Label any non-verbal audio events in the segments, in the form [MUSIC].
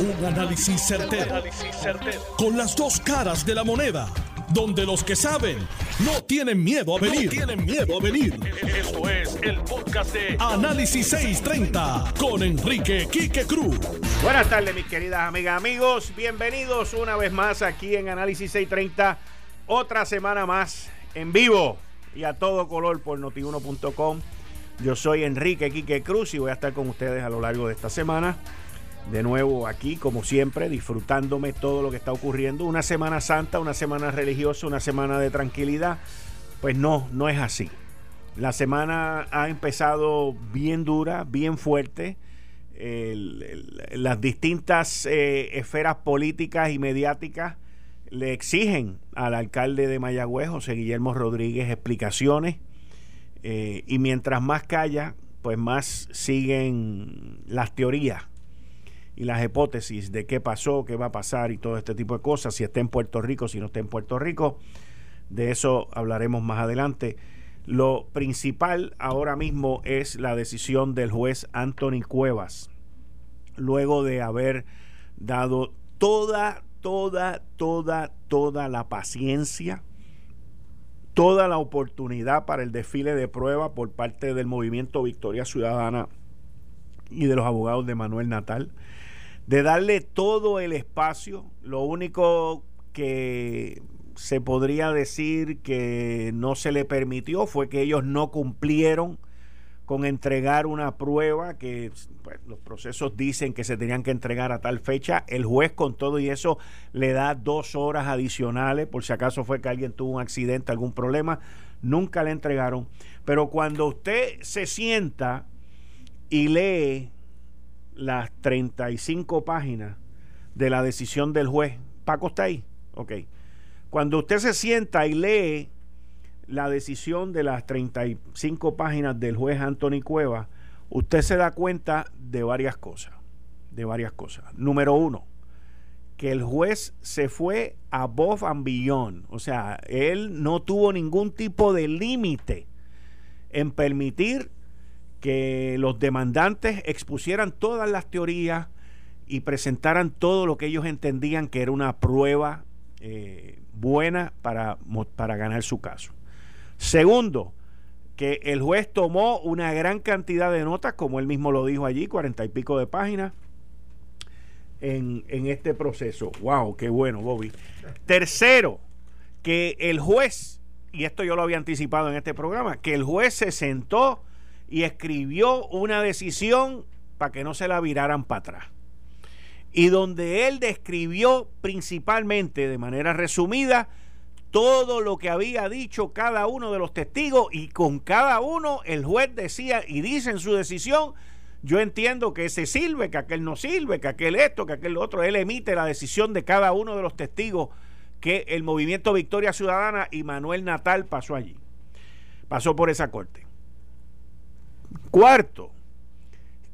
Un análisis certero, Con las dos caras de la moneda. Donde los que saben no tienen miedo a venir. tienen miedo a venir. Esto es el podcast de Análisis 630 con Enrique Quique Cruz. Buenas tardes, mis queridas amigas, amigos. Bienvenidos una vez más aquí en Análisis 630. Otra semana más en vivo y a todo color por notiuno.com. Yo soy Enrique Quique Cruz y voy a estar con ustedes a lo largo de esta semana de nuevo aquí, como siempre, disfrutándome todo lo que está ocurriendo. Una Semana Santa, una semana religiosa, una semana de tranquilidad. Pues no, no es así. La semana ha empezado bien dura, bien fuerte. las distintas eh, esferas políticas y mediáticas le exigen al alcalde de Mayagüez, José Guillermo Rodríguez, explicaciones. Eh, y mientras más calla, pues más siguen las teorías y las hipótesis de qué pasó, qué va a pasar y todo este tipo de cosas, si está en Puerto Rico, si no está en Puerto Rico. De eso hablaremos más adelante. Lo principal ahora mismo es la decisión del juez Anthony Cuevas, luego de haber dado toda, toda, toda, toda la paciencia, toda la oportunidad para el desfile de prueba por parte del movimiento Victoria Ciudadana y de los abogados de Manuel Natal de darle todo el espacio. Lo único que se podría decir que no se le permitió fue que ellos no cumplieron con entregar una prueba que pues, los procesos dicen que se tenían que entregar a tal fecha. El juez con todo y eso le da dos horas adicionales por si acaso fue que alguien tuvo un accidente, algún problema. Nunca le entregaron. Pero cuando usted se sienta y lee las 35 páginas de la decisión del juez. Paco está ahí. Ok. Cuando usted se sienta y lee la decisión de las 35 páginas del juez Anthony Cueva, usted se da cuenta de varias cosas. De varias cosas. Número uno, que el juez se fue above and beyond. O sea, él no tuvo ningún tipo de límite en permitir que los demandantes expusieran todas las teorías y presentaran todo lo que ellos entendían que era una prueba eh, buena para, para ganar su caso. Segundo, que el juez tomó una gran cantidad de notas, como él mismo lo dijo allí, cuarenta y pico de páginas, en, en este proceso. ¡Wow! ¡Qué bueno, Bobby! Tercero, que el juez, y esto yo lo había anticipado en este programa, que el juez se sentó y escribió una decisión para que no se la viraran para atrás. Y donde él describió principalmente, de manera resumida, todo lo que había dicho cada uno de los testigos y con cada uno el juez decía y dice en su decisión, yo entiendo que ese sirve, que aquel no sirve, que aquel esto, que aquel otro. Él emite la decisión de cada uno de los testigos que el movimiento Victoria Ciudadana y Manuel Natal pasó allí. Pasó por esa corte. Cuarto,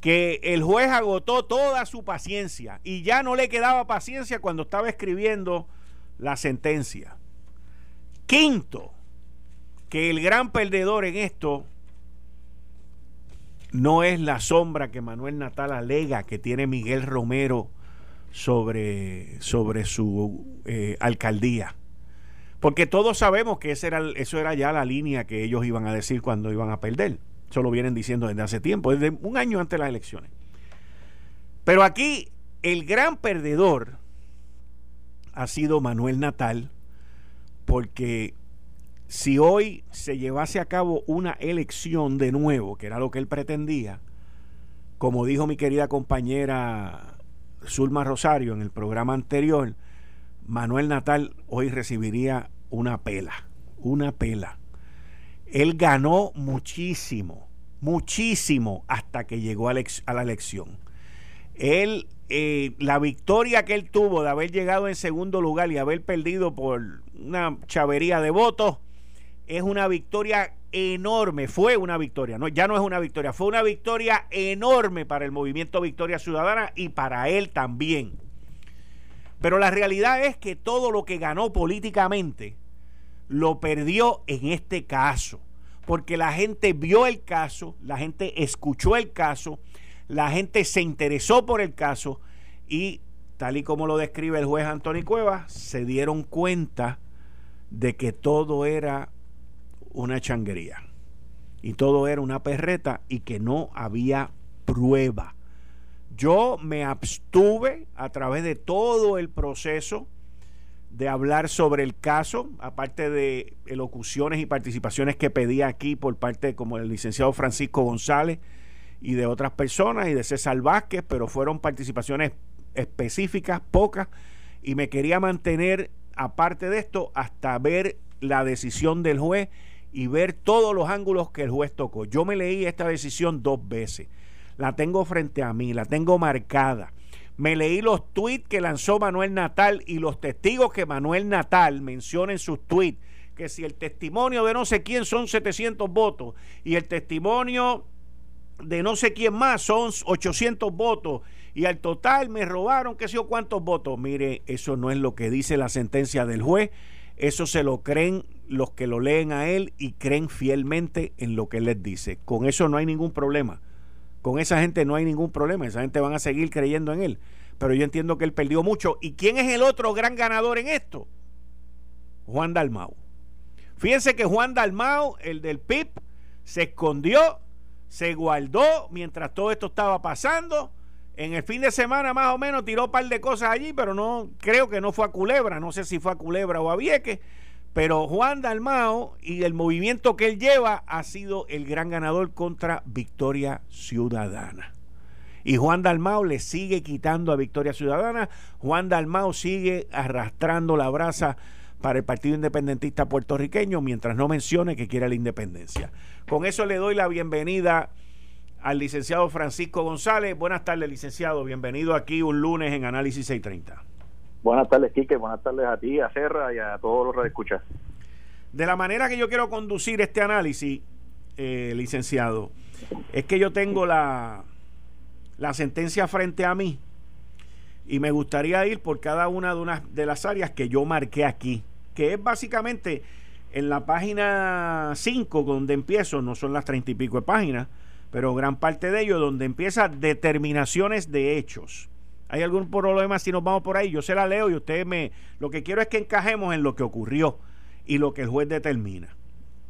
que el juez agotó toda su paciencia y ya no le quedaba paciencia cuando estaba escribiendo la sentencia. Quinto, que el gran perdedor en esto no es la sombra que Manuel Natal alega que tiene Miguel Romero sobre, sobre su eh, alcaldía. Porque todos sabemos que era, eso era ya la línea que ellos iban a decir cuando iban a perder. Eso lo vienen diciendo desde hace tiempo, desde un año antes de las elecciones. Pero aquí el gran perdedor ha sido Manuel Natal, porque si hoy se llevase a cabo una elección de nuevo, que era lo que él pretendía, como dijo mi querida compañera Zulma Rosario en el programa anterior, Manuel Natal hoy recibiría una pela, una pela. Él ganó muchísimo, muchísimo hasta que llegó a, la elección. Él, eh, la victoria que él tuvo de haber llegado en segundo lugar y haber perdido por una chavería de votos, es una victoria enorme, fue una victoria, no, ya no es una victoria, fue una victoria enorme para el movimiento Victoria Ciudadana y para él también. Pero la realidad es que todo lo que ganó políticamente lo perdió en este caso, porque la gente vio el caso, la gente escuchó el caso, la gente se interesó por el caso y tal y como lo describe el juez Antonio Cuevas, se dieron cuenta de que todo era una changuería y todo era una perreta y que no había prueba. Yo me abstuve a través de todo el proceso de hablar sobre el caso, aparte de elocuciones y participaciones que pedí aquí por parte como el licenciado Francisco González y de otras personas y de César Vázquez, pero fueron participaciones específicas, pocas, y me quería mantener aparte de esto hasta ver la decisión del juez y ver todos los ángulos que el juez tocó. Yo me leí esta decisión dos veces, la tengo frente a mí, la tengo marcada me leí los tweets que lanzó Manuel Natal y los testigos que Manuel Natal menciona en sus tweets, que si el testimonio de no sé quién son 700 votos y el testimonio de no sé quién más son 800 votos y al total me robaron qué sé yo cuántos votos. Mire, eso no es lo que dice la sentencia del juez, eso se lo creen los que lo leen a él y creen fielmente en lo que él les dice. Con eso no hay ningún problema. Con esa gente no hay ningún problema, esa gente van a seguir creyendo en él. Pero yo entiendo que él perdió mucho. ¿Y quién es el otro gran ganador en esto? Juan Dalmau. Fíjense que Juan Dalmau, el del PIB, se escondió, se guardó mientras todo esto estaba pasando. En el fin de semana más o menos tiró un par de cosas allí, pero no creo que no fue a Culebra, no sé si fue a Culebra o a Vieques, pero Juan Dalmao y el movimiento que él lleva ha sido el gran ganador contra Victoria Ciudadana. Y Juan Dalmao le sigue quitando a Victoria Ciudadana. Juan Dalmao sigue arrastrando la brasa para el Partido Independentista puertorriqueño mientras no mencione que quiere la independencia. Con eso le doy la bienvenida al licenciado Francisco González. Buenas tardes, licenciado. Bienvenido aquí un lunes en Análisis 630. Buenas tardes, Quique. Buenas tardes a ti, a Serra y a todos los que. De la manera que yo quiero conducir este análisis, eh, licenciado, es que yo tengo la, la sentencia frente a mí y me gustaría ir por cada una de, una de las áreas que yo marqué aquí, que es básicamente en la página 5 donde empiezo, no son las treinta y pico de páginas, pero gran parte de ello donde empieza determinaciones de hechos. ¿Hay algún problema si nos vamos por ahí? Yo se la leo y usted me... Lo que quiero es que encajemos en lo que ocurrió y lo que el juez determina.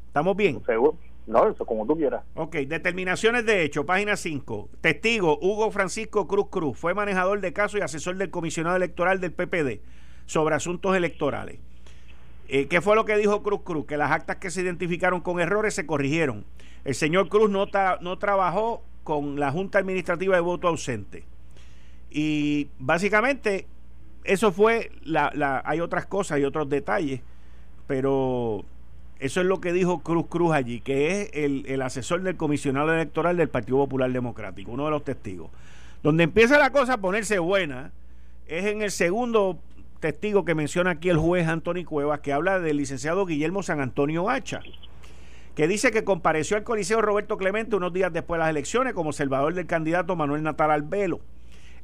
¿Estamos bien? Seguro. No, eso como tú quieras. Ok, determinaciones de hecho, página 5. Testigo, Hugo Francisco Cruz Cruz, fue manejador de caso y asesor del comisionado electoral del PPD sobre asuntos electorales. Eh, ¿Qué fue lo que dijo Cruz Cruz? Que las actas que se identificaron con errores se corrigieron. El señor Cruz no, no trabajó con la Junta Administrativa de Voto Ausente. Y básicamente eso fue, la, la, hay otras cosas y otros detalles, pero eso es lo que dijo Cruz Cruz allí, que es el, el, asesor del comisionado electoral del Partido Popular Democrático, uno de los testigos. Donde empieza la cosa a ponerse buena es en el segundo testigo que menciona aquí el juez Antonio Cuevas, que habla del licenciado Guillermo San Antonio Hacha, que dice que compareció al Coliseo Roberto Clemente unos días después de las elecciones como observador del candidato Manuel Natal Albelo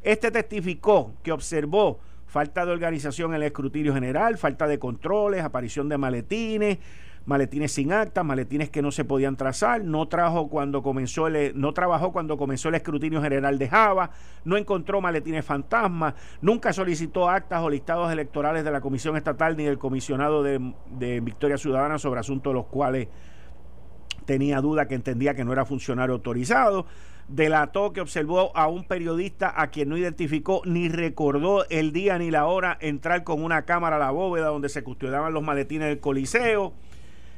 este testificó que observó falta de organización en el escrutinio general, falta de controles, aparición de maletines, maletines sin acta, maletines que no se podían trazar, no cuando comenzó el, no trabajó cuando comenzó el escrutinio general de Java, no encontró maletines fantasmas, nunca solicitó actas o listados electorales de la Comisión Estatal ni del comisionado de, de Victoria Ciudadana sobre asuntos de los cuales tenía duda que entendía que no era funcionario autorizado delató que observó a un periodista a quien no identificó ni recordó el día ni la hora entrar con una cámara a la bóveda donde se custodiaban los maletines del Coliseo.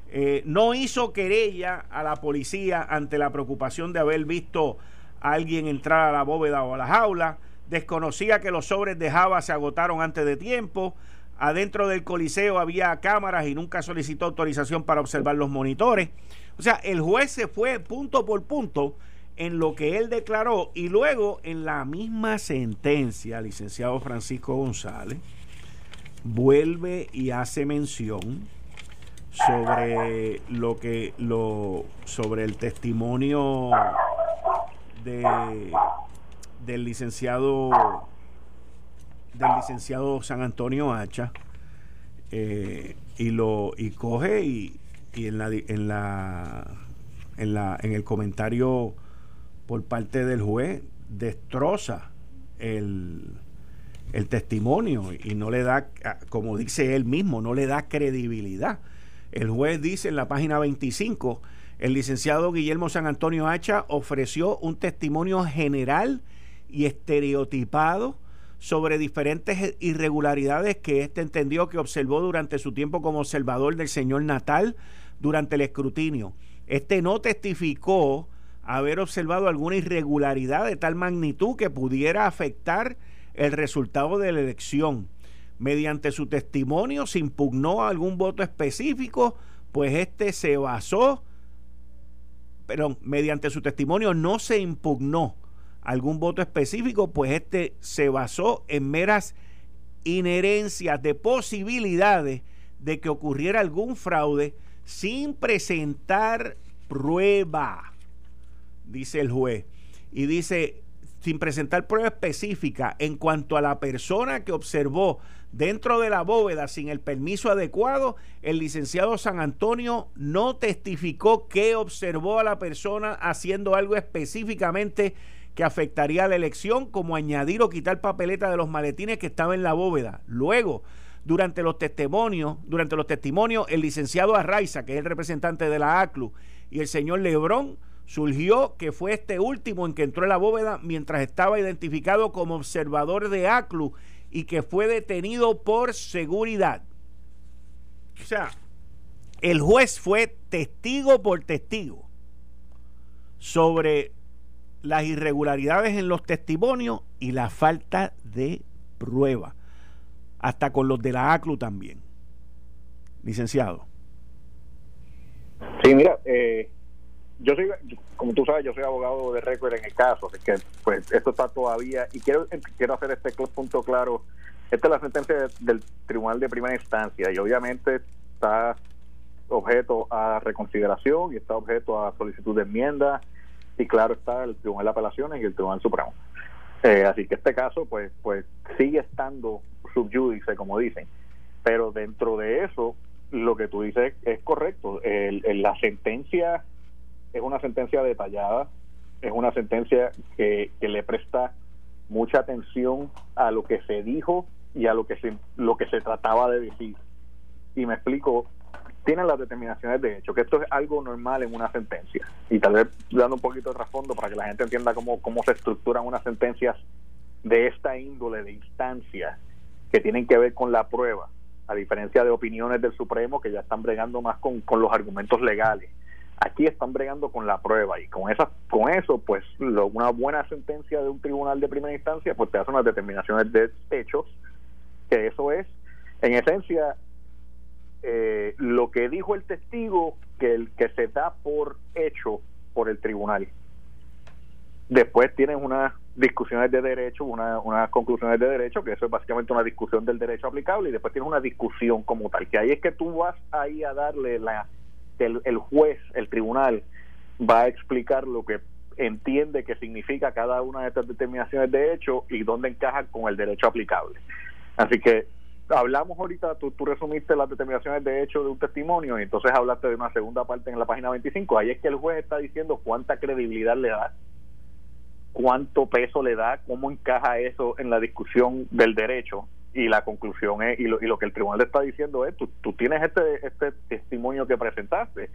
Eh, no hizo querella a la policía ante la preocupación de haber visto a alguien entrar a la bóveda o a la jaula. Desconocía que los sobres de Java se agotaron antes de tiempo. Adentro del Coliseo había cámaras y nunca solicitó autorización para observar los monitores. O sea, el juez se fue punto por punto en lo que él declaró y luego en la misma sentencia, licenciado Francisco González, vuelve y hace mención sobre lo que lo sobre el testimonio de del licenciado del licenciado San Antonio Hacha eh, y lo y coge y, y en la en la en la en el comentario por parte del juez destroza el, el testimonio y no le da, como dice él mismo, no le da credibilidad. El juez dice en la página 25, el licenciado Guillermo San Antonio Hacha ofreció un testimonio general y estereotipado sobre diferentes irregularidades que éste entendió que observó durante su tiempo como observador del señor Natal durante el escrutinio. Este no testificó haber observado alguna irregularidad de tal magnitud que pudiera afectar el resultado de la elección. Mediante su testimonio se impugnó algún voto específico, pues este se basó, pero mediante su testimonio no se impugnó algún voto específico, pues este se basó en meras inherencias de posibilidades de que ocurriera algún fraude sin presentar prueba, dice el juez. Y dice, sin presentar prueba específica en cuanto a la persona que observó dentro de la bóveda sin el permiso adecuado, el licenciado San Antonio no testificó que observó a la persona haciendo algo específicamente que afectaría a la elección, como añadir o quitar papeleta de los maletines que estaban en la bóveda. Luego, durante los testimonios, durante los testimonios, el licenciado Arraiza, que es el representante de la ACLU, y el señor Lebrón, surgió que fue este último en que entró en la bóveda mientras estaba identificado como observador de ACLU y que fue detenido por seguridad. O sea, el juez fue testigo por testigo sobre las irregularidades en los testimonios y la falta de prueba, hasta con los de la ACLU también. Licenciado. Sí, mira, eh, yo soy, como tú sabes, yo soy abogado de récord en el caso, así que pues esto está todavía, y quiero, quiero hacer este punto claro, esta es la sentencia del Tribunal de Primera Instancia y obviamente está objeto a reconsideración y está objeto a solicitud de enmienda y claro está el Tribunal de Apelaciones y el Tribunal Supremo. Eh, así que este caso pues pues sigue estando subyúdice como dicen, pero dentro de eso lo que tú dices es correcto. la sentencia es una sentencia detallada, es una sentencia que, que le presta mucha atención a lo que se dijo y a lo que se, lo que se trataba de decir. Y me explico, tienen las determinaciones de hecho, que esto es algo normal en una sentencia. Y tal vez dando un poquito de trasfondo para que la gente entienda cómo, cómo se estructuran unas sentencias de esta índole de instancia que tienen que ver con la prueba, a diferencia de opiniones del Supremo que ya están bregando más con, con los argumentos legales. Aquí están bregando con la prueba y con esa, con eso, pues una buena sentencia de un tribunal de primera instancia, pues te hace unas determinaciones de hechos, que eso es, en esencia, eh, lo que dijo el testigo que, el, que se da por hecho por el tribunal. Después tienes unas discusiones de derecho, una, unas conclusiones de derecho, que eso es básicamente una discusión del derecho aplicable, y después tienes una discusión como tal, que ahí es que tú vas ahí a darle la, el, juez, el tribunal, va a explicar lo que entiende que significa cada una de estas determinaciones de hecho y dónde encaja con el derecho aplicable. Así que hablamos ahorita, tú, tú resumiste las determinaciones de hecho de un testimonio y entonces hablaste de una segunda parte en la página 25. Ahí es que el juez está diciendo cuánta credibilidad le da, cuánto peso le da, cómo encaja eso en la discusión del derecho y la conclusión es, y lo, y lo que el tribunal le está diciendo es, tú, tú tienes este, este testimonio que presentaste,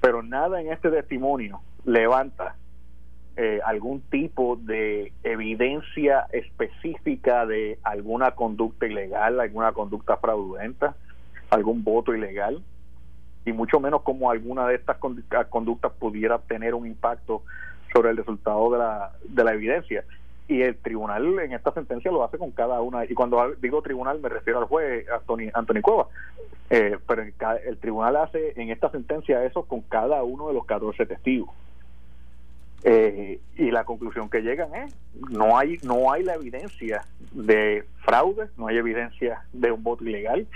pero nada en este testimonio levanta eh, algún tipo de evidencia específica de alguna conducta ilegal, alguna conducta fraudulenta, algún voto ilegal, y mucho menos como alguna de estas conductas pudiera tener un impacto sobre el resultado de la, de la evidencia. Y el tribunal en esta sentencia lo hace con cada una, y cuando digo tribunal me refiero al juez Anthony, Anthony Cueva, eh, pero el tribunal hace en esta sentencia eso con cada uno de los 14 testigos. Eh, y la conclusión que llegan es no hay no hay la evidencia de fraude no hay evidencia de un voto ilegal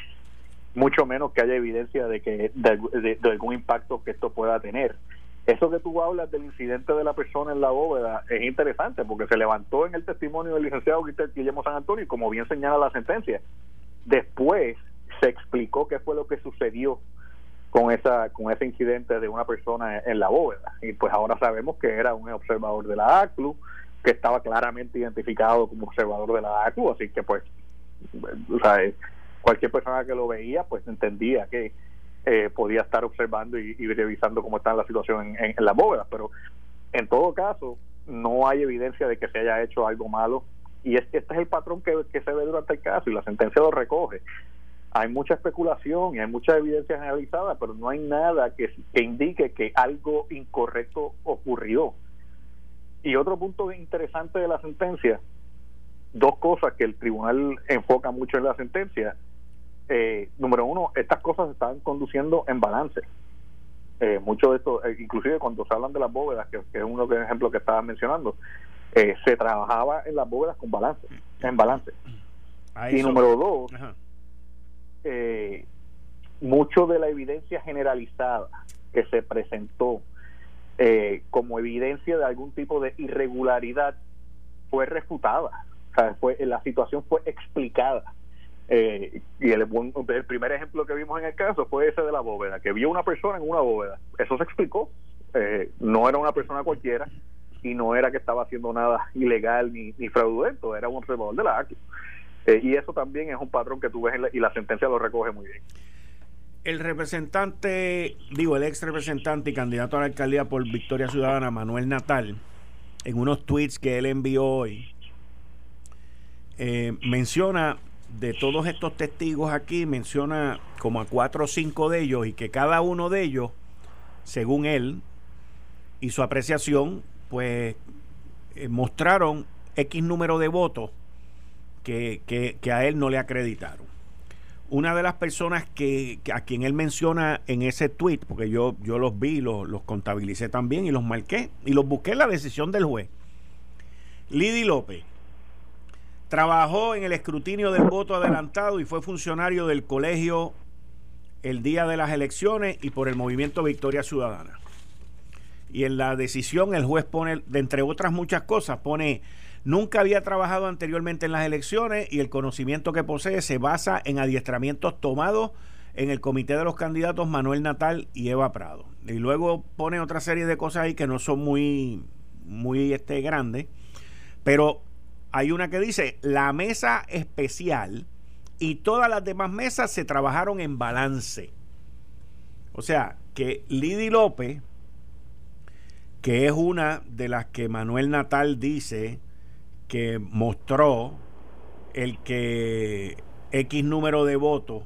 mucho menos que haya evidencia de que de, algún impacto que esto pueda tener eso que tú hablas del incidente de la persona en la bóveda es interesante porque se levantó en el testimonio del licenciado Guillermo San Antonio y como bien señala la sentencia después se explicó qué fue lo que sucedió con esa con ese incidente de una persona en la bóveda. Y pues ahora sabemos que era un observador de la ACLU que estaba claramente identificado como observador de la ACU, así que pues, o sea, cualquier persona que lo veía pues entendía que eh, podía estar observando y, revisando cómo está la situación en, las bóvedas, pero en todo caso no hay evidencia de que se haya hecho algo malo y es que este es el patrón que, se ve durante el caso y la sentencia lo recoge hay mucha especulación y hay mucha evidencia generalizada, pero no hay nada que, indique que algo incorrecto ocurrió. Y otro punto interesante de la sentencia, dos cosas que el tribunal enfoca mucho en la sentencia. Eh, número uno, estas cosas se están conduciendo en balance. Eh, mucho de esto, eh, inclusive cuando se hablan de las bóvedas, que, es uno de los ejemplos que estaba mencionando, eh, se trabajaba en las bóvedas con balance, en balance. y número dos, eh, mucho de la evidencia generalizada que se presentó eh, como evidencia de algún tipo de irregularidad fue refutada. O sea, fue, la situación fue explicada. Eh, y el, el, primer ejemplo que vimos en el caso fue ese de la bóveda, que vio una persona en una bóveda. Eso se explicó. Eh, no era una persona cualquiera y no era que estaba haciendo nada ilegal ni, ni fraudulento, era un observador de la ACU. Eh, y eso también es un patrón que tú ves y la sentencia lo recoge muy bien. El representante, digo, el ex representante y candidato a la alcaldía por Victoria Ciudadana, Manuel Natal, en unos tweets que él envió hoy, menciona de todos estos testigos aquí, menciona como a cuatro o cinco de ellos y que cada uno de ellos, según él y su apreciación, pues eh, mostraron X número de votos que, a él no le acreditaron. Una de las personas que, a quien él menciona en ese tweet, porque yo, yo los vi, los, los contabilicé también y los marqué y los busqué en la decisión del juez. Lidy López trabajó en el escrutinio del voto adelantado y fue funcionario del colegio el día de las elecciones y por el movimiento Victoria Ciudadana. Y en la decisión el juez pone, de entre otras muchas cosas, pone Nunca había trabajado anteriormente en las elecciones y el conocimiento que posee se basa en adiestramientos tomados en el comité de los candidatos Manuel Natal y Eva Prado. Y luego pone otra serie de cosas ahí que no son muy, muy este, grandes, pero hay una que dice, la mesa especial y todas las demás mesas se trabajaron en balance. O sea, que Lidy López, que es una de las que Manuel Natal dice que mostró el que X número de votos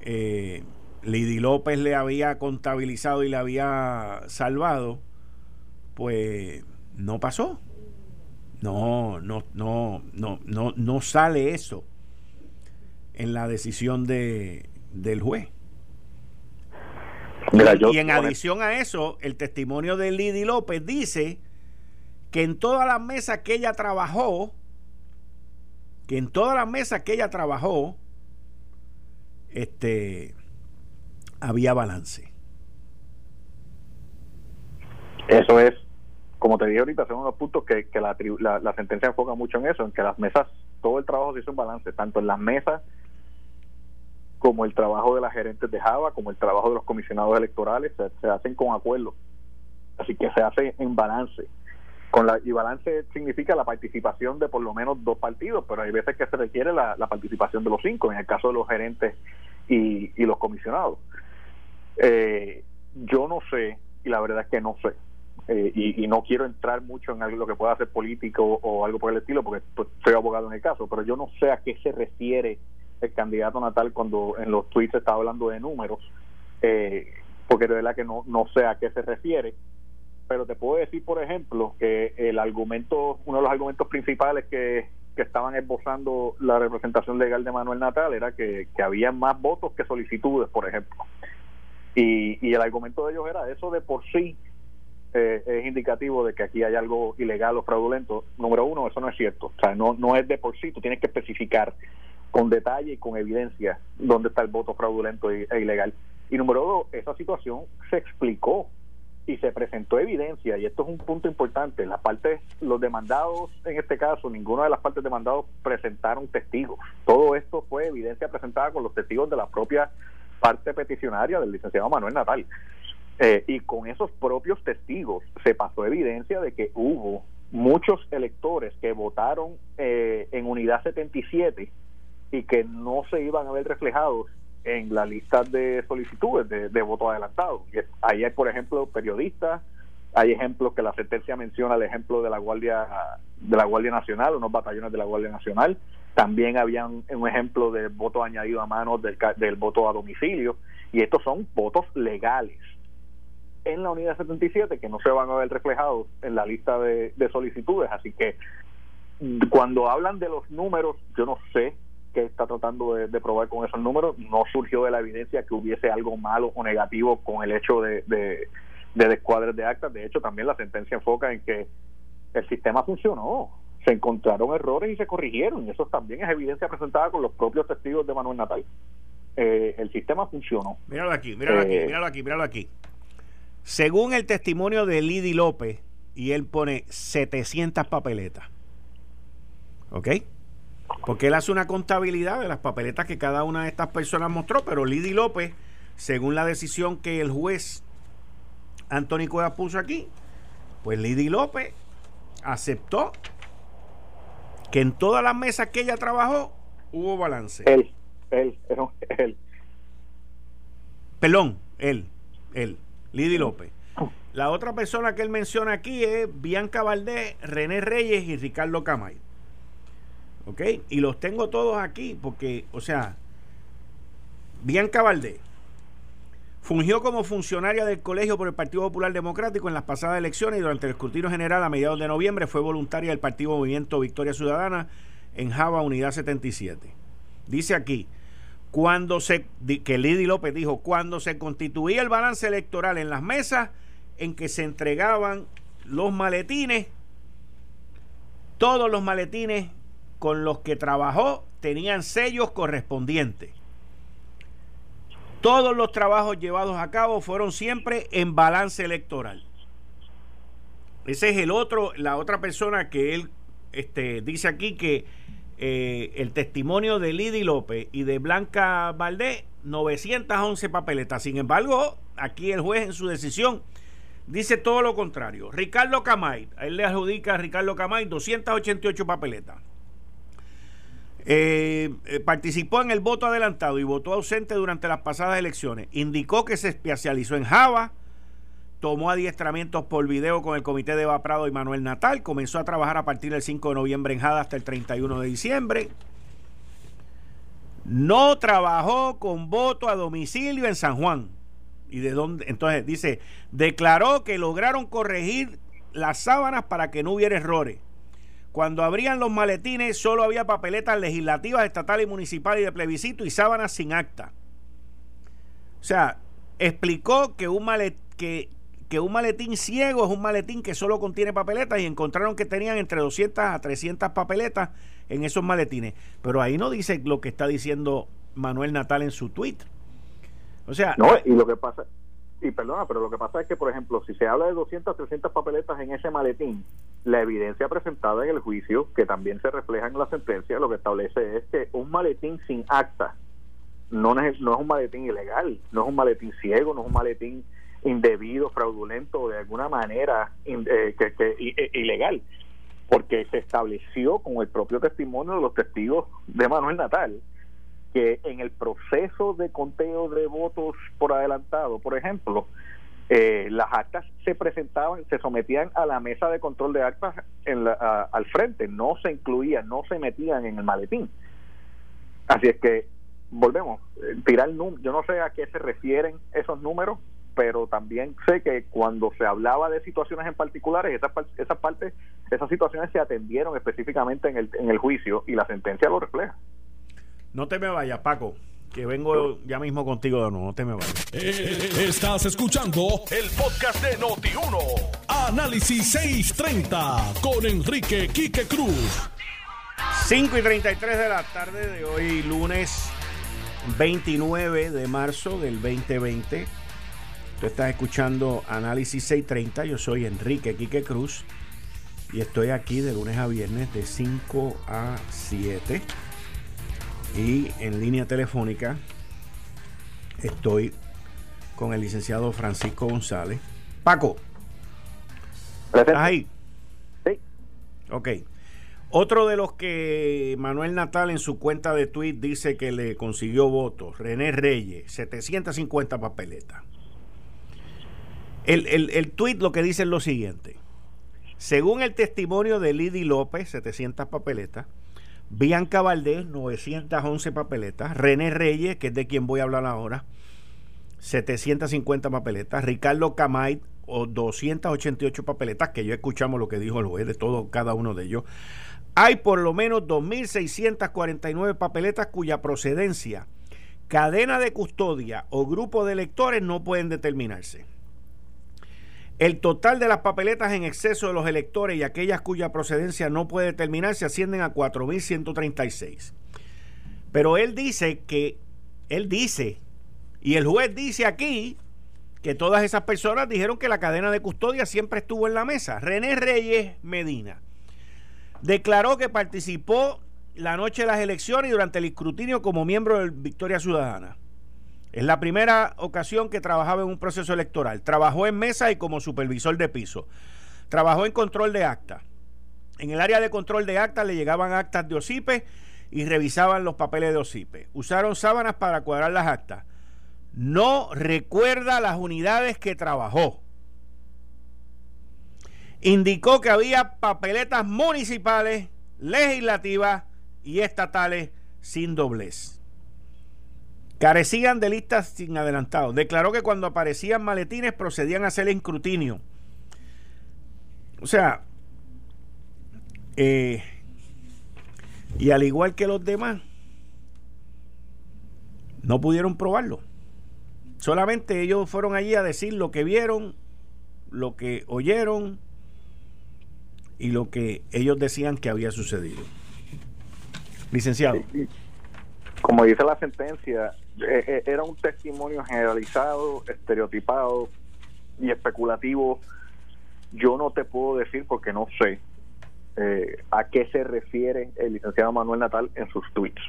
eh, Lidy López le había contabilizado y le había salvado, pues no pasó. No, no, no, no, no, no sale eso en la decisión de, del juez. y, en adición a eso, el testimonio de Lidy López dice que en todas las mesas que ella trabajó, que en todas las mesas que ella trabajó, este, había balance. Eso es, como te dije ahorita, son unos puntos que, que la, la, sentencia enfoca mucho en eso, en que las mesas, todo el trabajo se hizo en balance, tanto en las mesas como el trabajo de las gerentes de Java, como el trabajo de los comisionados electorales, se, hacen con acuerdo. Así que se hace en balance. Con la, y balance significa la participación de por lo menos dos partidos, pero hay veces que se requiere la, participación de los cinco, en el caso de los gerentes y, y los comisionados. Eh, yo no sé, y la verdad es que no sé, eh, y, no quiero entrar mucho en algo que pueda ser político o, algo por el estilo, porque pues, soy abogado en el caso, pero yo no sé a qué se refiere el candidato natal cuando en los tweets está hablando de números, eh, porque de verdad que no, no sé a qué se refiere pero te puedo decir, por ejemplo, que el argumento, uno de los argumentos principales que, estaban esbozando la representación legal de Manuel Natal era que, que había más votos que solicitudes, por ejemplo. Y, y el argumento de ellos era eso de por sí eh, es indicativo de que aquí hay algo ilegal o fraudulento. Número uno, eso no es cierto. O sea, no, no es de por sí, tú tienes que especificar con detalle y con evidencia dónde está el voto fraudulento e ilegal. Y número dos, esa situación se explicó y se presentó evidencia, y esto es un punto importante, las partes, los demandados, en este caso, ninguna de las partes demandados presentaron testigos. Todo esto fue evidencia presentada con los testigos de la propia parte peticionaria del licenciado Manuel Natal. Eh, y con esos propios testigos se pasó evidencia de que hubo muchos electores que votaron eh, en unidad 77 y que no se iban a ver reflejados en la lista de solicitudes de, voto adelantado. Ahí hay, por ejemplo, periodistas, hay ejemplos que la sentencia menciona el ejemplo de la Guardia de la Guardia Nacional, unos batallones de la Guardia Nacional. También habían un ejemplo de voto añadido a mano del, del voto a domicilio. Y estos son votos legales en la unidad 77 que no se van a ver reflejados en la lista de, solicitudes. Así que cuando hablan de los números, yo no sé qué está tratando de, probar con esos números. No surgió de la evidencia que hubiese algo malo o negativo con el hecho de, de, de descuadres de actas. De hecho, también la sentencia enfoca en que el sistema funcionó. Se encontraron errores y se corrigieron. Y eso también es evidencia presentada con los propios testigos de Manuel Natal. Eh, el sistema funcionó. Míralo aquí, míralo aquí, eh, míralo aquí, míralo aquí. Según el testimonio de Lidy López, y él pone 700 papeletas. ¿Ok? Porque él hace una contabilidad de las papeletas que cada una de estas personas mostró, pero Lidy López, según la decisión que el juez Anthony Cuevas puso aquí, pues Lidy López aceptó que en todas las mesas que ella trabajó hubo balance. Él, él, [LAUGHS] él. Perdón, él, él. Lidy López. La otra persona que él menciona aquí es Bianca Valdés, René Reyes y Ricardo Camay. ¿Ok? Y los tengo todos aquí porque, o sea, Bianca Valdés fungió como funcionaria del colegio por el Partido Popular Democrático en las pasadas elecciones y durante el escrutinio general a mediados de noviembre fue voluntaria del Partido Movimiento Victoria Ciudadana en Java Unidad 77. Dice aquí, cuando se, que Lidy López dijo, cuando se constituía el balance electoral en las mesas en que se entregaban los maletines, todos los maletines con los que trabajó tenían sellos correspondientes. Todos los trabajos llevados a cabo fueron siempre en balance electoral. Ese es el otro, la otra persona que él este, dice aquí que eh, el testimonio de Lidy López y de Blanca Valdés, 911 papeletas. Sin embargo, aquí el juez en su decisión dice todo lo contrario. Ricardo Camay, a él le adjudica a Ricardo Camay 288 papeletas. Eh, eh, participó en el voto adelantado y votó ausente durante las pasadas elecciones. Indicó que se especializó en Java, tomó adiestramientos por video con el Comité de Eva Prado y Manuel Natal, comenzó a trabajar a partir del 5 de noviembre en Jada hasta el 31 de diciembre. No trabajó con voto a domicilio en San Juan. ¿Y de dónde? Entonces dice, declaró que lograron corregir las sábanas para que no hubiera errores. Cuando abrían los maletines solo había papeletas legislativas, estatales y municipales y de plebiscito y sábanas sin acta. O sea, explicó que un malet que que un maletín ciego es un maletín que solo contiene papeletas y encontraron que tenían entre 200 a 300 papeletas en esos maletines. Pero ahí no dice lo que está diciendo Manuel Natal en su tweet. O sea... No, y lo que pasa... Y perdona, pero lo que pasa es que, por ejemplo, si se habla de 200 300 papeletas en ese maletín, la evidencia presentada en el juicio, que también se refleja en la sentencia, lo que establece es que un maletín sin acta no es, no es un maletín ilegal, no es un maletín ciego, no es un maletín indebido, fraudulento, de alguna manera eh, que, que, ilegal, porque se estableció con el propio testimonio de los testigos de Manuel Natal que en el proceso de conteo de votos por adelantado, por ejemplo, eh, las actas se presentaban, se sometían a la mesa de control de actas en la, al frente, no se incluían, no se metían en el maletín. Así es que volvemos, eh, tirar yo no sé a qué se refieren esos números, pero también sé que cuando se hablaba de situaciones en particulares, esas, esas partes, esas situaciones se atendieron específicamente en el, en el juicio y la sentencia lo refleja. No te me vayas, Paco, que vengo ya mismo contigo de nuevo, no te me vayas. Eh, estás escuchando el podcast de Noti1. Análisis 630 con Enrique Quique Cruz. 5 y 33 de la tarde de hoy, lunes 29 de marzo del 2020. Tú estás escuchando Análisis 630. Yo soy Enrique Quique Cruz y estoy aquí de lunes a viernes de 5 a 7. Y en línea telefónica estoy con el licenciado Francisco González. Paco, ¿estás ahí? Sí. Ok. Otro de los que Manuel Natal en su cuenta de tweet dice que le consiguió votos, René Reyes, 750 papeletas. El, el, el tweet lo que dice es lo siguiente. Según el testimonio de Lidy López, 700 papeletas, Bianca Valdés, 911 papeletas, René Reyes, que es de quien voy a hablar ahora, 750 papeletas, Ricardo Camay, o 288 papeletas, que yo escuchamos lo que dijo el juez de todo cada uno de ellos. Hay por lo menos 2.649 papeletas cuya procedencia, cadena de custodia o grupo de electores no pueden determinarse. El total de las papeletas en exceso de los electores y aquellas cuya procedencia no puede determinarse ascienden a 4.136. Pero él dice que, él dice, y el juez dice aquí que todas esas personas dijeron que la cadena de custodia siempre estuvo en la mesa. René Reyes Medina declaró que participó la noche de las elecciones y durante el escrutinio como miembro de Victoria Ciudadana. Es la primera ocasión que trabajaba en un proceso electoral. Trabajó en mesa y como supervisor de piso. Trabajó en control de actas. En el área de control de actas le llegaban actas de OSIPE y revisaban los papeles de OSIPE. Usaron sábanas para cuadrar las actas. No recuerda las unidades que trabajó. Indicó que había papeletas municipales, legislativas y estatales sin doblez carecían de listas sin adelantado. Declaró que cuando aparecían maletines procedían a hacer escrutinio. O sea, eh, y al igual que los demás, no pudieron probarlo. Solamente ellos fueron allí a decir lo que vieron, lo que oyeron y lo que ellos decían que había sucedido. Licenciado. Como dice la sentencia, eh, eh, era un testimonio generalizado, estereotipado y especulativo. Yo no te puedo decir porque no sé eh, a qué se refiere el licenciado Manuel Natal en sus tweets.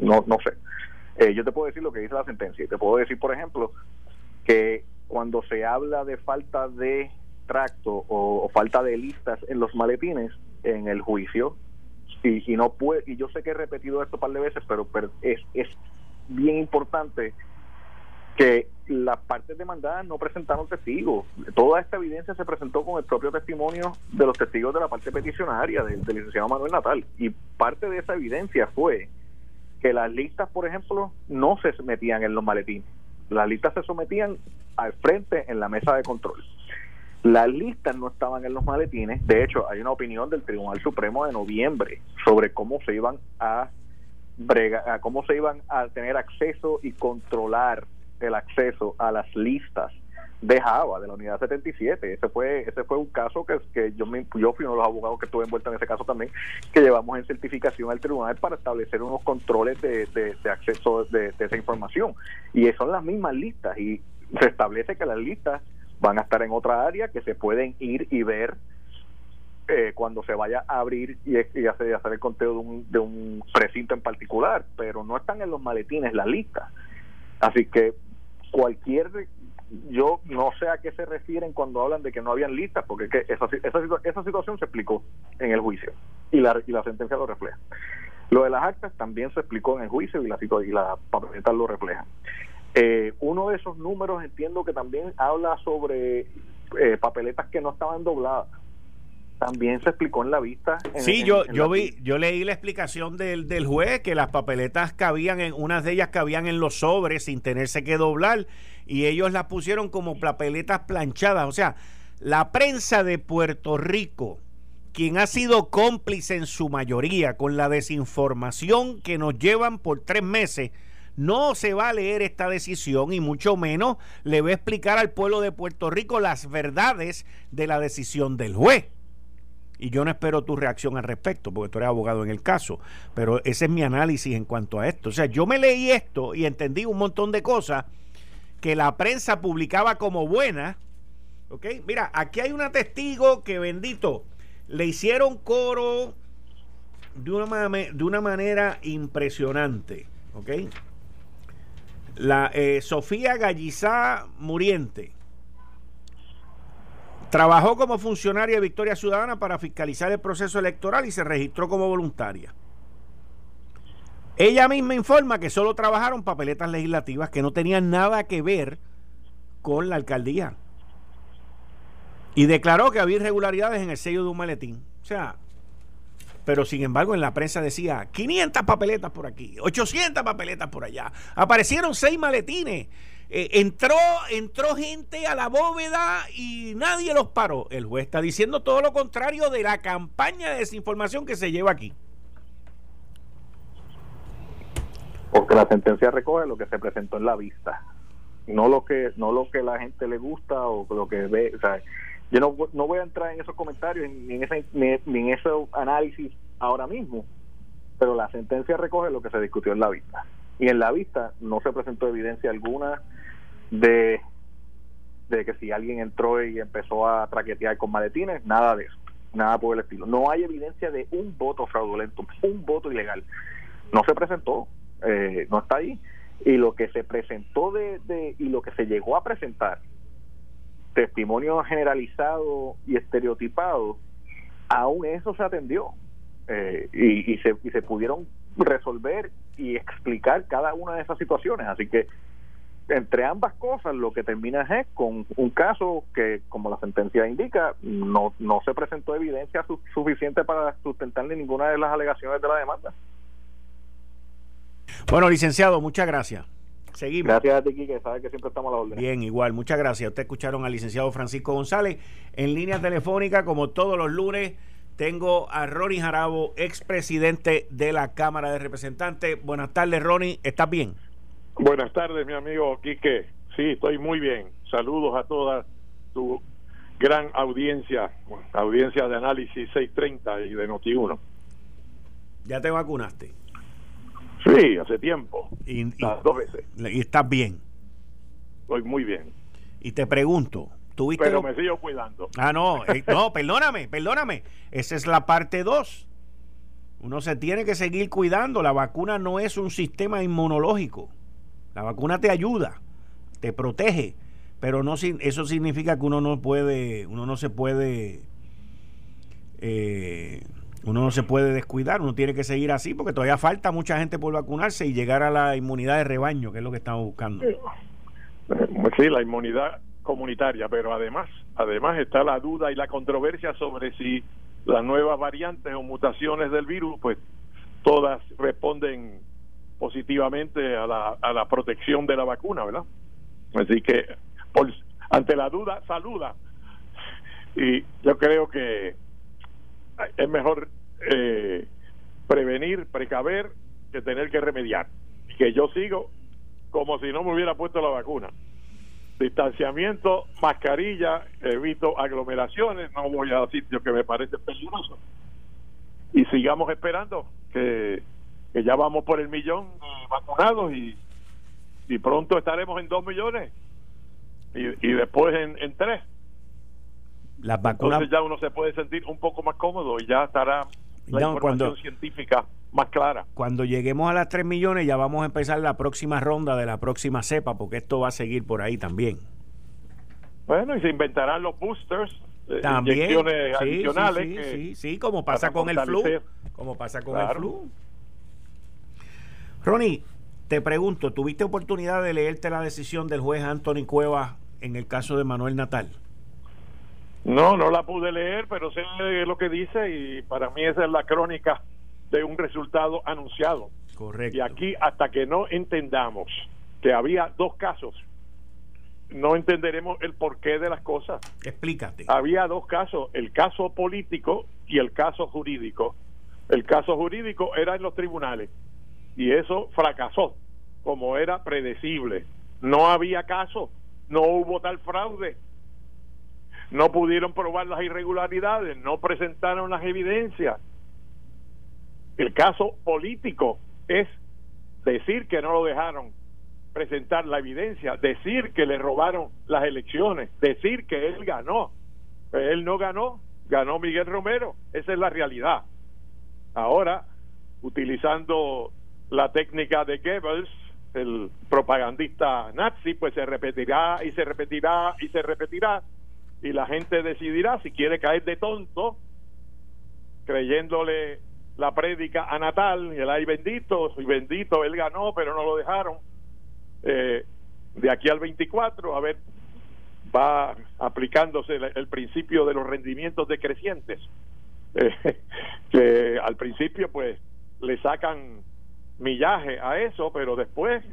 No, no sé. yo te puedo decir lo que dice la sentencia. Te puedo decir, por ejemplo, que cuando se habla de falta de tracto o, falta de listas en los maletines en el juicio, y, y no puede, y yo sé que he repetido esto un par de veces, pero, pero es, es bien importante que las partes demandadas no presentaron testigos. Toda esta evidencia se presentó con el propio testimonio de los testigos de la parte peticionaria del, licenciado Manuel Natal. Y parte de esa evidencia fue que las listas, por ejemplo, no se metían en los maletines. Las listas se sometían al frente en la mesa de control. Las listas no estaban en los maletines. De hecho, hay una opinión del Tribunal Supremo de noviembre sobre cómo se iban a cómo se iban a tener acceso y controlar el acceso a las listas de Java de la unidad 77 ese fue ese fue un caso que, que yo yo fui uno de los abogados que estuve envuelto en ese caso también que llevamos en certificación al tribunal para establecer unos controles de, de, acceso de, esa información y son las mismas listas y se establece que las listas van a estar en otra área que se pueden ir y ver eh, cuando se vaya a abrir y, hacer, el conteo de un, de un precinto en particular, pero no están en los maletines la lista. Así que cualquier yo no sé a qué se refieren cuando hablan de que no habían listas, porque que esa, esa, esa, situación se explicó en el juicio y la, y la sentencia lo refleja. Lo de las actas también se explicó en el juicio y la, y la papeleta lo refleja. Eh, uno de esos números entiendo que también habla sobre eh, papeletas que no estaban dobladas también se explicó en la vista. sí, yo, yo vi, yo leí la explicación del, del juez que las papeletas cabían en, unas de ellas cabían en los sobres sin tenerse que doblar y ellos las pusieron como papeletas planchadas. O sea, la prensa de Puerto Rico, quien ha sido cómplice en su mayoría con la desinformación que nos llevan por tres meses, no se va a leer esta decisión y mucho menos le va a explicar al pueblo de Puerto Rico las verdades de la decisión del juez y yo no espero tu reacción al respecto, porque tú eres abogado en el caso, pero ese es mi análisis en cuanto a esto. O sea, yo me leí esto y entendí un montón de cosas que la prensa publicaba como buenas. ¿Ok? Mira, aquí hay una testigo que bendito, le hicieron coro de una, de una manera impresionante. ¿Ok? La, eh, Sofía Gallizá Muriente Trabajó como funcionaria de Victoria Ciudadana para fiscalizar el proceso electoral y se registró como voluntaria. Ella misma informa que solo trabajaron papeletas legislativas que no tenían nada que ver con la alcaldía. Y declaró que había irregularidades en el sello de un maletín. O sea, pero sin embargo en la prensa decía 500 papeletas por aquí, 800 papeletas por allá. Aparecieron seis maletines. Eh, entró, entró gente a la bóveda y nadie los paró. El juez está diciendo todo lo contrario de la campaña de desinformación que se lleva aquí. Porque la sentencia recoge lo que se presentó en la vista, no lo que no lo que la gente le gusta o lo que ve. O sea, yo no, no voy a entrar en esos comentarios ni en, ese, ni, en ese análisis ahora mismo, pero la sentencia recoge lo que se discutió en la vista. Y en la vista no se presentó evidencia alguna de, de que si alguien entró y empezó a traquetear con maletines, nada de eso, nada por el estilo. No hay evidencia de un voto fraudulento, un voto ilegal. No se presentó, eh, no está ahí. Y lo que se presentó de, de, y lo que se llegó a presentar testimonio generalizado y estereotipado, aún eso se atendió eh, y, se, y se pudieron resolver y explicar cada una de esas situaciones. Así que entre ambas cosas lo que termina es con un caso que, como la sentencia indica, no, no se presentó evidencia suficiente para sustentarle ninguna de las alegaciones de la demanda. Bueno, licenciado, muchas gracias. Seguimos. Gracias a ti, que sabes que siempre estamos a la orden. Bien, igual, muchas gracias. Ustedes escucharon al licenciado Francisco González en línea telefónica, como todos los lunes. Tengo a Ronnie Jarabo, expresidente de la Cámara de Representantes. Buenas tardes, Ronnie. ¿Estás bien? Buenas tardes, mi amigo Quique. Sí, estoy muy bien. Saludos a toda tu gran audiencia, audiencia de análisis 630 y de Noti1. ¿Ya te vacunaste? Sí, hace tiempo. Y, dos veces. Y estás bien. Estoy muy bien. Y te pregunto, ¿tuviste Pero me sigo cuidando. Ah, no, [LAUGHS] eh, no, perdóname, perdóname. Esa es la parte 2. Uno se tiene que seguir cuidando. La vacuna no es un sistema inmunológico. La vacuna te ayuda, te protege, pero no eso significa que uno no puede, uno no se puede eh, uno no se puede descuidar, uno tiene que seguir así porque todavía falta mucha gente por vacunarse y llegar a la inmunidad de rebaño, que es lo que estamos buscando. Sí, la inmunidad comunitaria, pero además, además está la duda y la controversia sobre si las nuevas variantes o mutaciones del virus, pues todas responden positivamente a la, a la protección de la vacuna, ¿verdad? Así que por, ante la duda, saluda. Y yo creo que es mejor eh, prevenir, precaver, que tener que remediar. Y que yo sigo como si no me hubiera puesto la vacuna. Distanciamiento, mascarilla, evito aglomeraciones, no voy a sitios que me parecen peligrosos. Y sigamos esperando que, que ya vamos por el millón vacunados y, y pronto estaremos en dos millones y, y después en, en tres las vacunas. Entonces ya uno se puede sentir un poco más cómodo y ya estará la información científica más clara. Cuando lleguemos a las 3 millones ya vamos a empezar la próxima ronda de la próxima cepa, porque esto va a seguir por ahí también. Bueno, y se inventarán los boosters, eh, también, inyecciones adicionales. Sí, sí, como pasa con el flu. Como pasa con el flu. Ronnie, te pregunto, ¿tuviste oportunidad de leerte la decisión del juez Anthony Cuevas en el caso de Manuel Natal? No, no la pude leer, pero sé lo que dice y para mí esa es la crónica de un resultado anunciado. Correcto. Y aquí, hasta que no entendamos que había dos casos, no entenderemos el porqué de las cosas. Explícate. Había dos casos, el caso político y el caso jurídico. El caso jurídico era en los tribunales y eso fracasó, como era predecible. No había caso, no hubo tal fraude no pudieron probar las irregularidades, no presentaron las evidencias. El caso político es decir que no lo dejaron presentar la evidencia, decir que le robaron las elecciones, decir que él ganó. él no ganó, ganó Miguel Romero, esa es la realidad. Ahora, utilizando la técnica de Goebbels, el propagandista nazi, pues se repetirá y se repetirá y se repetirá y la gente decidirá si quiere caer de tonto creyéndole la prédica a Natal, el ay bendito, y bendito, él ganó, pero no lo dejaron. Eh, de aquí al 24, a ver, va aplicándose el, principio de los rendimientos decrecientes, [LAUGHS] eh, que al principio pues le sacan millaje a eso, pero después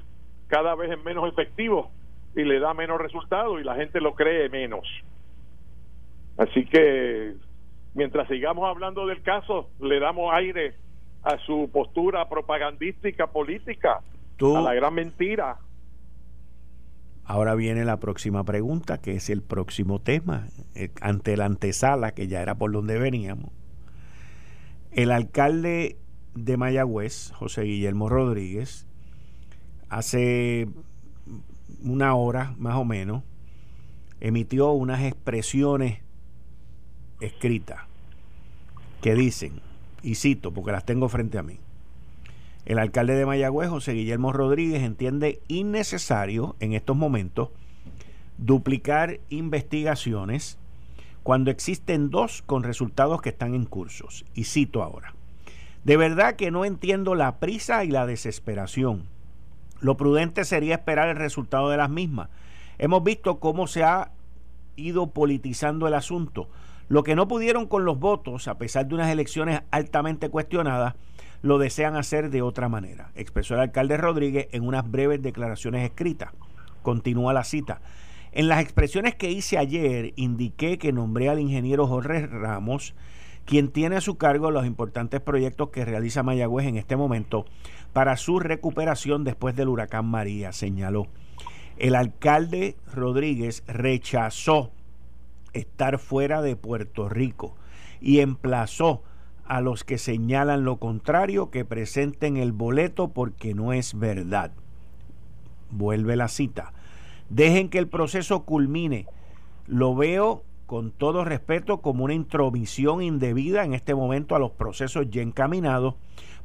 cada vez es menos efectivo y le da menos resultado y la gente lo cree menos. Así que mientras sigamos hablando del caso, le damos aire a su postura propagandística política, a la gran mentira. Ahora viene la próxima pregunta, que es el próximo tema, eh, ante la antesala, que ya era por donde veníamos. El alcalde de Mayagüez, José Guillermo Rodríguez, hace una hora más o menos, emitió unas expresiones escritas que dicen, y cito porque las tengo frente a mí, el alcalde de Mayagüez, José Guillermo Rodríguez, entiende innecesario en estos momentos duplicar investigaciones cuando existen dos con resultados que están en cursos. Y cito ahora, de verdad que no entiendo la prisa y la desesperación. Lo prudente sería esperar el resultado de las mismas. Hemos visto cómo se ha ido politizando el asunto. Lo que no pudieron con los votos, a pesar de unas elecciones altamente cuestionadas, lo desean hacer de otra manera, expresó el alcalde Rodríguez en unas breves declaraciones escritas. Continúa la cita. En las expresiones que hice ayer, indiqué que nombré al ingeniero Jorge Ramos, quien tiene a su cargo los importantes proyectos que realiza Mayagüez en este momento para su recuperación después del huracán María, señaló. El alcalde Rodríguez rechazó estar fuera de Puerto Rico y emplazó a los que señalan lo contrario que presenten el boleto porque no es verdad. Vuelve la cita. Dejen que el proceso culmine. Lo veo con todo respeto como una intromisión indebida en este momento a los procesos ya encaminados,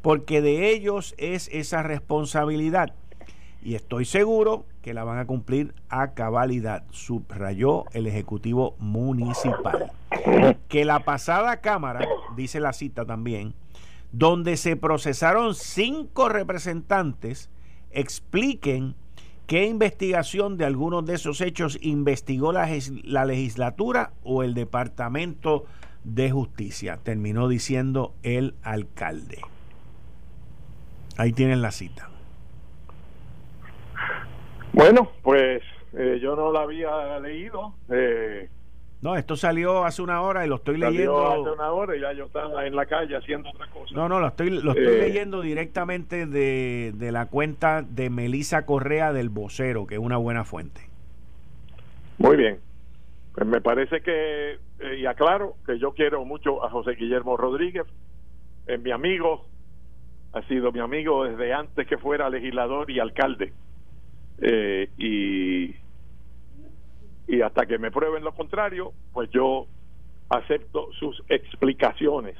porque de ellos es esa responsabilidad y estoy seguro que la van a cumplir a cabalidad, subrayó el Ejecutivo Municipal. Que la pasada Cámara, dice la cita también, donde se procesaron cinco representantes, expliquen qué investigación de algunos de esos hechos investigó la, la legislatura o el Departamento de Justicia, terminó diciendo el alcalde. Ahí tienen la cita. Bueno, pues eh, yo no la había leído. Eh, no, esto salió hace una hora y lo estoy leyendo. Hace una hora y ya yo estaba en la calle haciendo otra cosa. No, no, lo estoy, lo estoy eh, leyendo directamente de, de la cuenta de Melisa Correa del Vocero, que es una buena fuente. Muy bien. Pues me parece que, y aclaro, que yo quiero mucho a José Guillermo Rodríguez, es mi amigo, ha sido mi amigo desde antes que fuera legislador y alcalde eh, y, y hasta que me prueben lo contrario, pues yo acepto sus explicaciones,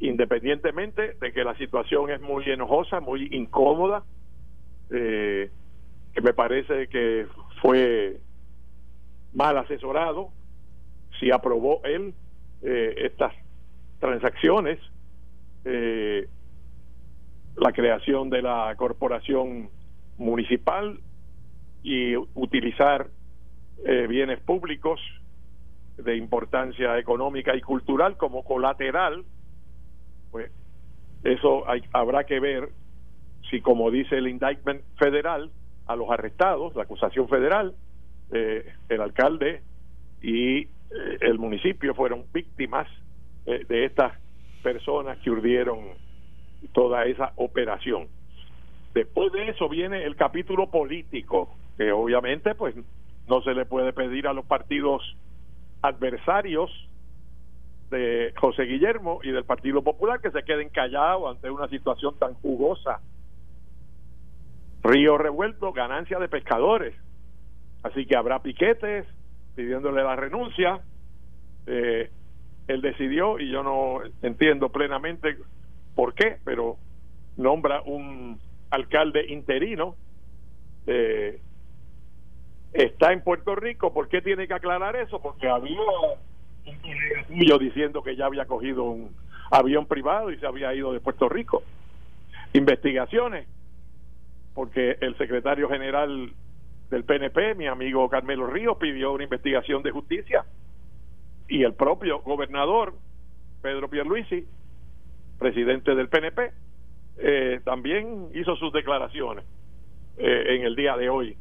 independientemente de que la situación es muy enojosa, muy incómoda, eh, que me parece que fue mal asesorado, si aprobó él eh, estas transacciones, la creación de la corporación municipal y utilizar eh, bienes públicos de importancia económica y cultural como colateral, pues eso hay, habrá que ver si, como dice el indictment federal, a los arrestados, la acusación federal, eh, el alcalde y eh, el municipio fueron víctimas de estas personas que urdieron toda esa operación. Después de eso viene el capítulo político, que obviamente pues no se le puede pedir a los partidos adversarios de José Guillermo y del Partido Popular que se queden callados ante una situación tan jugosa. Río revuelto, ganancia de pescadores. Así que habrá piquetes pidiéndole la renuncia. Eh, él decidió, y yo no entiendo plenamente por qué, pero nombra un alcalde interino, eh, está en Puerto Rico. ¿Por qué tiene que aclarar eso? Porque había un yo diciendo que ya había cogido un avión privado y se había ido de Puerto Rico. Investigaciones, porque el secretario general del PNP, mi amigo Carmelo Ríos, pidió una investigación de justicia y el propio gobernador Pedro Pierluisi, presidente del PNP, eh, también hizo sus declaraciones eh, en el día de hoy,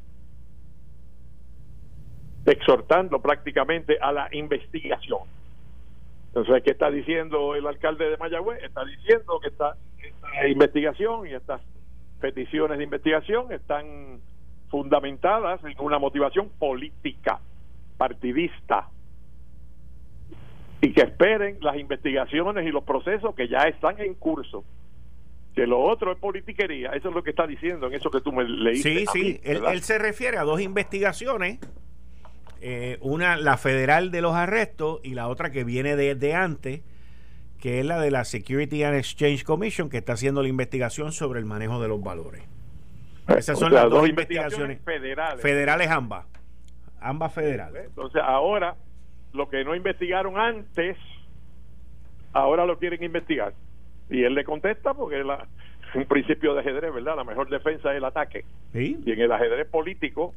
exhortando prácticamente a la investigación. Entonces, ¿qué está diciendo el alcalde de Mayagüez? Está diciendo que esta, esta investigación y estas peticiones de investigación están fundamentadas en una motivación política, partidista, y que esperen las investigaciones y los procesos que ya están en curso. Que lo otro es politiquería, eso es lo que está diciendo en eso que tú me leíste. Sí, sí, él, se refiere a dos investigaciones, eh, una la federal de los arrestos y la otra que viene desde antes, que es la de la Security and Exchange Commission, que está haciendo la investigación sobre el manejo de los valores. Esas son las dos investigaciones, federales. Federales ambas. Ambas federales. Entonces ahora lo que no investigaron antes, ahora lo quieren investigar. Y él le contesta porque es un principio de ajedrez, ¿verdad? La mejor defensa es el ataque. Y en el ajedrez político,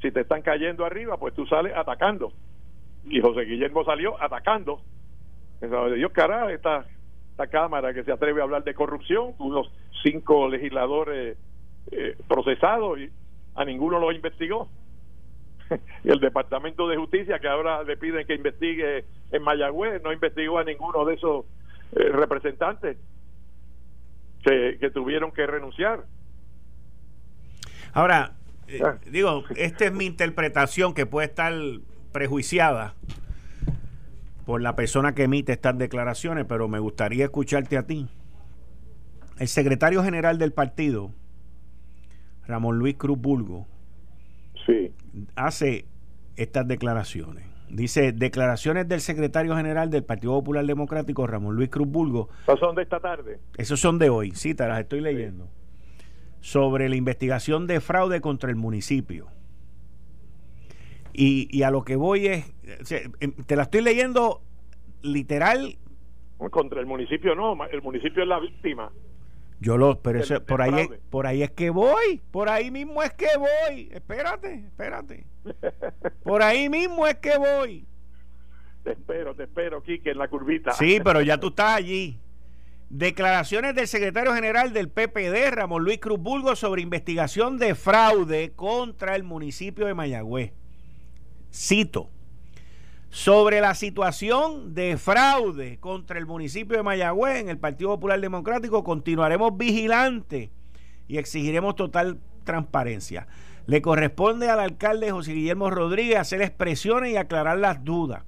si te están cayendo arriba, pues tú sales atacando. Y José Guillermo salió atacando. Dios, cara, esta, esta Cámara que se atreve a hablar de corrupción, unos cinco legisladores eh, procesados y a ninguno lo investigó. y [LAUGHS] el Departamento de Justicia, que ahora le piden que investigue en Mayagüez, no investigó a ninguno de esos eh, representantes que, que, tuvieron que renunciar. Ahora, eh, ah. digo, esta es mi interpretación que puede estar prejuiciada por la persona que emite estas declaraciones, pero me gustaría escucharte a ti. El secretario general del partido, Ramón Luis Cruz Bulgo, sí. hace estas declaraciones. Dice, declaraciones del secretario general del Partido Popular Democrático, Ramón Luis Cruz Bulgo. ¿Esos son de esta tarde? Esos son de hoy, sí, te las estoy leyendo. Sobre la investigación de fraude contra el municipio. Y, y a lo que voy es, em, te la estoy leyendo literal. Contra el municipio no, el municipio es la víctima. Yo lo, pero eso, por ahí, es, por ahí es que voy, por ahí mismo es que voy. Espérate, espérate. [LAUGHS] Por ahí mismo es que voy. Te espero, te espero, Quique, en la curvita. Sí, pero ya tú estás allí. Declaraciones del secretario general del PPD, Ramón Luis Cruz Bulgo, sobre investigación de fraude contra el municipio de Mayagüez. Cito sobre la situación de fraude contra el municipio de Mayagüez en el Partido Popular Democrático, continuaremos vigilantes y exigiremos total transparencia. Le corresponde al alcalde José Guillermo Rodríguez hacer expresiones y aclarar las dudas.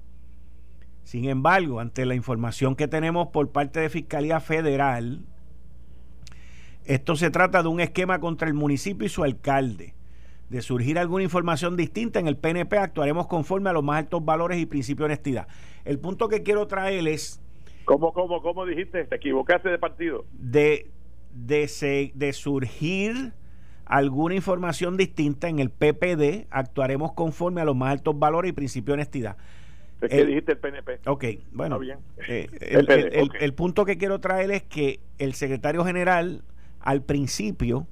Sin embargo, ante la información que tenemos por parte de Fiscalía Federal, esto se trata de un esquema contra el municipio y su alcalde de surgir alguna información distinta en el PNP, actuaremos conforme a los más altos valores y principios de honestidad. El punto que quiero traer es... ¿Cómo, cómo, cómo dijiste? ¿Te equivocaste de partido? De, de, de surgir alguna información distinta en el PPD, actuaremos conforme a los más altos valores y principios de honestidad. Es que dijiste el PNP. Ok, bueno. Bien. Eh, el, el punto que quiero traer es que el secretario general al principio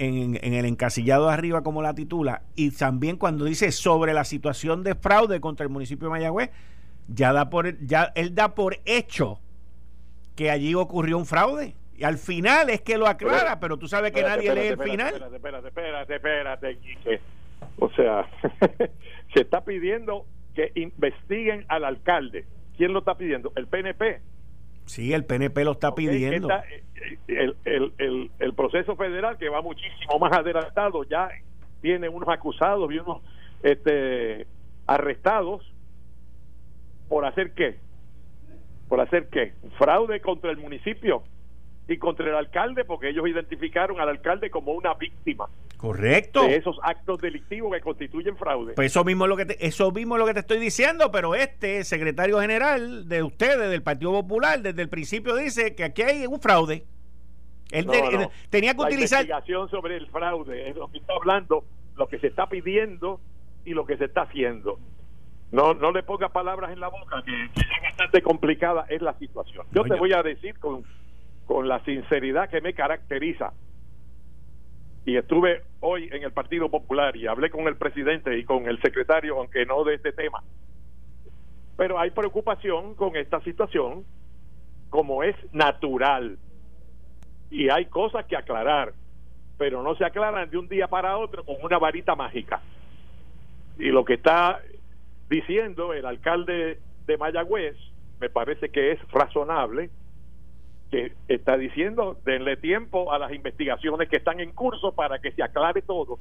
en, el encasillado de arriba como la titula y también cuando dice sobre la situación de fraude contra el municipio de Mayagüez, ya da por ya él da por hecho que allí ocurrió un fraude. Y al final es que lo aclara, pero, tú sabes que nadie lee el final. Espérate, espérate, espérate, espérate, O sea, [LAUGHS] se está pidiendo que investiguen al alcalde. ¿Quién lo está pidiendo? El PNP. Sí, el PNP lo está pidiendo. Eh, el, el, proceso federal, que va muchísimo más adelantado, ya tiene unos acusados y unos este, arrestados por hacer qué? Por hacer qué? Fraude contra el municipio y contra el alcalde, porque ellos identificaron al alcalde como una víctima. Correcto. De esos actos delictivos que constituyen fraude. Pues eso mismo es lo que te, eso mismo lo que te estoy diciendo, pero este secretario general de ustedes, del Partido Popular, desde el principio dice que aquí hay un fraude. Él tenía que La utilizar. investigación sobre el fraude es lo que está hablando lo que se está pidiendo y lo que se está haciendo. No, no le ponga palabras en la boca, que, es bastante complicada es la situación. Yo te voy a decir con, con la sinceridad que me caracteriza, y estuve hoy en el Partido Popular y hablé con el presidente y con el secretario, aunque no de este tema. Pero hay preocupación con esta situación, como es natural. Y hay cosas que aclarar, pero no se aclaran de un día para otro con una varita mágica. Y lo que está diciendo el alcalde de Mayagüez, me parece que es razonable, que está diciendo, denle tiempo a las investigaciones que están en curso para que se aclare todo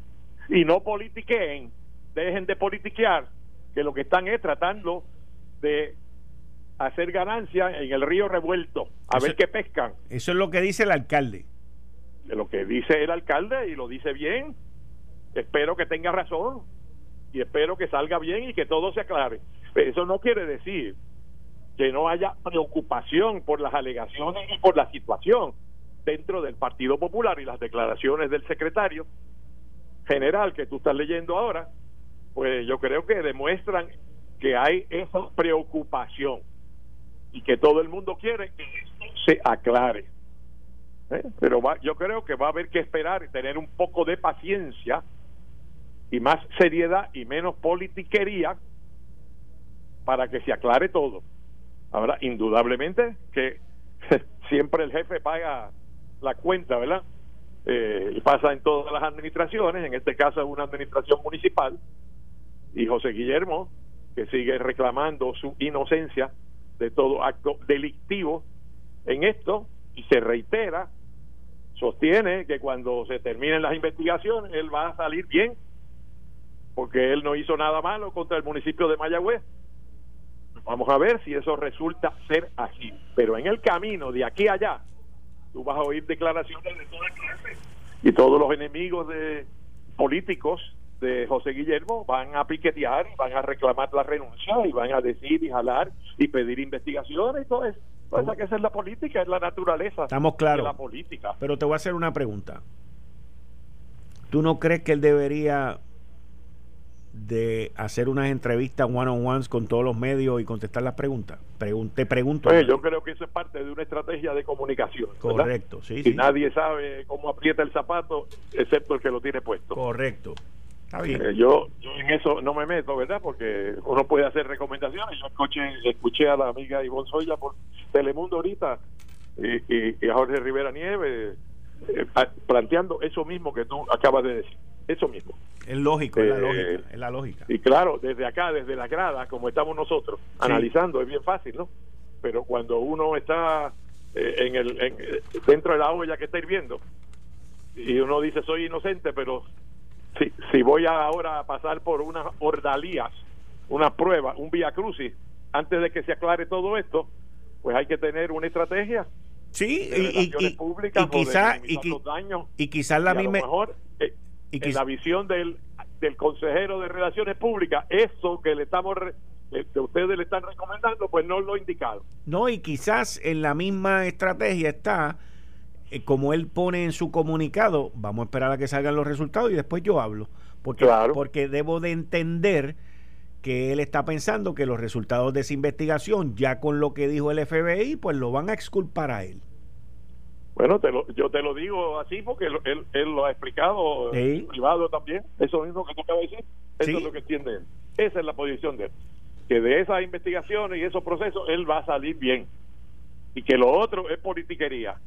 y no politiqueen, dejen de politiquear, que lo que están es tratando de hacer ganancia en el río revuelto, a ver qué pescan. Eso es lo que dice el alcalde. De lo que dice el alcalde y lo dice bien. Espero que tenga razón y espero que salga bien y que todo se aclare. Pero eso no quiere decir que no haya preocupación por las alegaciones y por la situación dentro del Partido Popular y las declaraciones del secretario general que tú estás leyendo ahora, pues yo creo que demuestran que hay esa preocupación y que todo el mundo quiere que se aclare. ¿Eh? Pero yo creo que va a haber que esperar y tener un poco de paciencia y más seriedad y menos politiquería para que se aclare todo. Ahora, indudablemente que [LAUGHS] siempre el jefe paga la cuenta, ¿verdad? Eh, y pasa en todas las administraciones, en este caso es una administración municipal, y José Guillermo, que sigue reclamando su inocencia de todo acto delictivo en esto, y se reitera, sostiene que cuando se terminen las investigaciones, él va a salir bien, porque él no hizo nada malo contra el municipio de Mayagüez Vamos a ver si eso resulta ser así. Pero en el camino de aquí a allá, tú vas a oír declaraciones de toda clase y todos los enemigos de políticos de José Guillermo van a piquetear, van a reclamar la renuncia y van a decir y jalar y pedir investigaciones y todo eso. Pues que esa es la política, es la naturaleza Estamos claros. de la política. Pero te voy a hacer una pregunta. ¿Tú no crees que él debería de hacer unas entrevistas one on ones con todos los medios y contestar las preguntas? te pregunto. Yo creo que eso es parte de una estrategia de comunicación. Correcto, sí. Y nadie sabe cómo aprieta el zapato excepto el que lo tiene puesto. Correcto. Está bien. Eh, yo, en eso no me meto, ¿verdad? Porque uno puede hacer recomendaciones. Yo escuché, escuché a la amiga Ivonne Soya por Telemundo ahorita y, y, a Jorge Rivera Nieves eh, planteando eso mismo que tú acabas de decir. Eso mismo. Es lógico, es, la eh, lógica, la lógica. Y claro, desde acá, desde la grada, como estamos nosotros, analizando, es bien fácil, ¿no? Pero cuando uno está eh, en el dentro de la olla que está hirviendo y uno dice soy inocente, pero si, si voy ahora a pasar por unas ordalías, una prueba, un vía crucis, antes de que se aclare todo esto, pues hay que tener una estrategia Sí, y, y, y, quizás la misma. Mejor, eh, y en la visión del, del consejero de Relaciones Públicas, eso que le estamos que ustedes le están recomendando, pues no lo indicado. No, y quizás en la misma estrategia está, eh, como él pone en su comunicado, vamos a esperar a que salgan los resultados y después yo hablo. Porque, porque debo de entender que él está pensando que los resultados de esa investigación, ya con lo que dijo el FBI, pues lo van a exculpar a él. Bueno, te lo, yo te lo digo así porque él, él, lo ha explicado en privado también. Eso mismo que tú acabas de decir, eso es lo que entiende él. Esa es la posición de él. Que de esas investigaciones y esos procesos él va a salir bien. Y que lo otro es politiquería.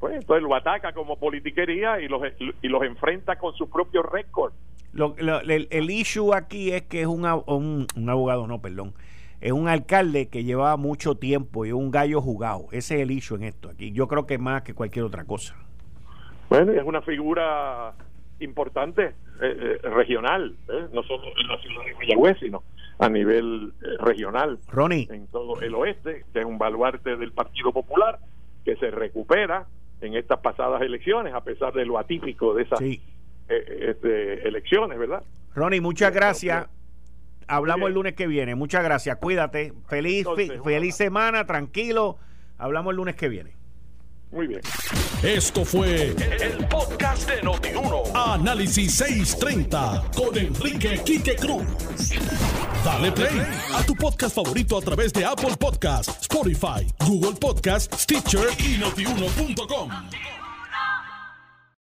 Pues entonces lo ataca como politiquería y los, y los enfrenta con su propio récord. Lo, el, el, issue aquí es que es un, un, un abogado, no, perdón es un alcalde que llevaba mucho tiempo y un gallo jugado. Ese es el issue en esto aquí. Yo creo que más que cualquier otra cosa. Bueno, es una figura importante eh, eh, regional, ¿eh? no solo en la ciudad de Mayagüez, sino a nivel regional. Ronnie. En todo el oeste, que es un baluarte del Partido Popular, que se recupera en estas pasadas elecciones, a pesar de lo atípico de esas este, elecciones, ¿verdad? Ronnie, muchas gracias. Hablamos el lunes que viene. Muchas gracias. Cuídate. Feliz, feliz semana, tranquilo. Hablamos el lunes que viene. Muy bien. Esto fue el, podcast de Notiuno. Análisis 630 con Enrique Quique Cruz. Dale play a tu podcast favorito a través de Apple Podcasts, Spotify, Google Podcasts, Stitcher y notiuno.com.